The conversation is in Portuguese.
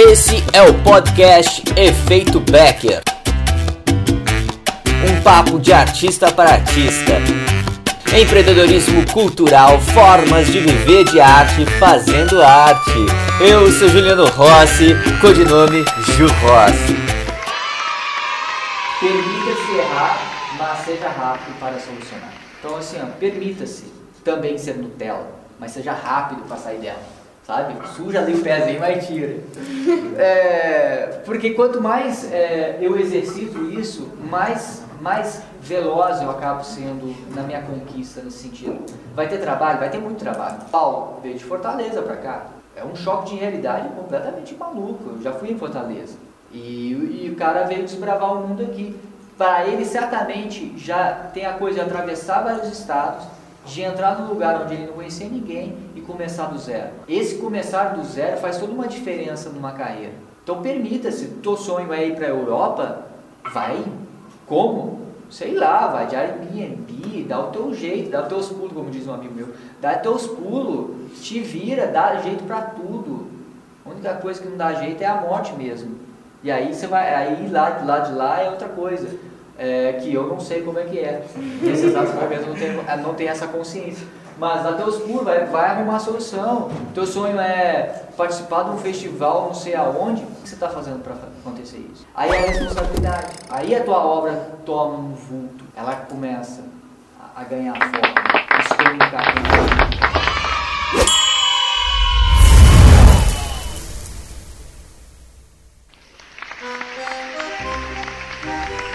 Esse é o podcast Efeito Becker. Um papo de artista para artista. Empreendedorismo cultural, formas de viver de arte fazendo arte. Eu sou Juliano Rossi, codinome Ju Rossi. Permita-se errar, mas seja rápido para solucionar. Então, assim, permita-se também ser Nutella, mas seja rápido para sair dela, sabe? Suja ali o pezinho, mas tira. É, porque quanto mais é, eu exercito isso, mais, mais veloz eu acabo sendo na minha conquista nesse sentido. Vai ter trabalho? Vai ter muito trabalho. Paulo veio de Fortaleza para cá. É um choque de realidade completamente maluco. Eu já fui em Fortaleza. E, e o cara veio desbravar o mundo aqui. Para ele, certamente, já tem a coisa de atravessar vários estados, de entrar num lugar onde ele não conhecia ninguém e começar do zero. Esse começar do zero faz toda uma diferença numa carreira. Então permita-se, teu sonho é ir para a Europa, vai. Como? Sei lá, vai de Airbnb, dá o teu jeito, dá os teus pulos, como diz um amigo meu. Dá os teus pulos, te vira, dá jeito para tudo. A única coisa que não dá jeito é a morte mesmo. E aí você vai, aí lá lado de lá é outra coisa é, que eu não sei como é que é. Nesse exato momento não tem, é, não tem essa consciência. Mas na Deus Puro vai, vai arrumar a solução. Teu sonho é participar de um festival, não sei aonde. O que você está fazendo para acontecer isso? Aí é a responsabilidade. Aí a tua obra toma um vulto. Ela começa a, a ganhar forma, a se comunicar com o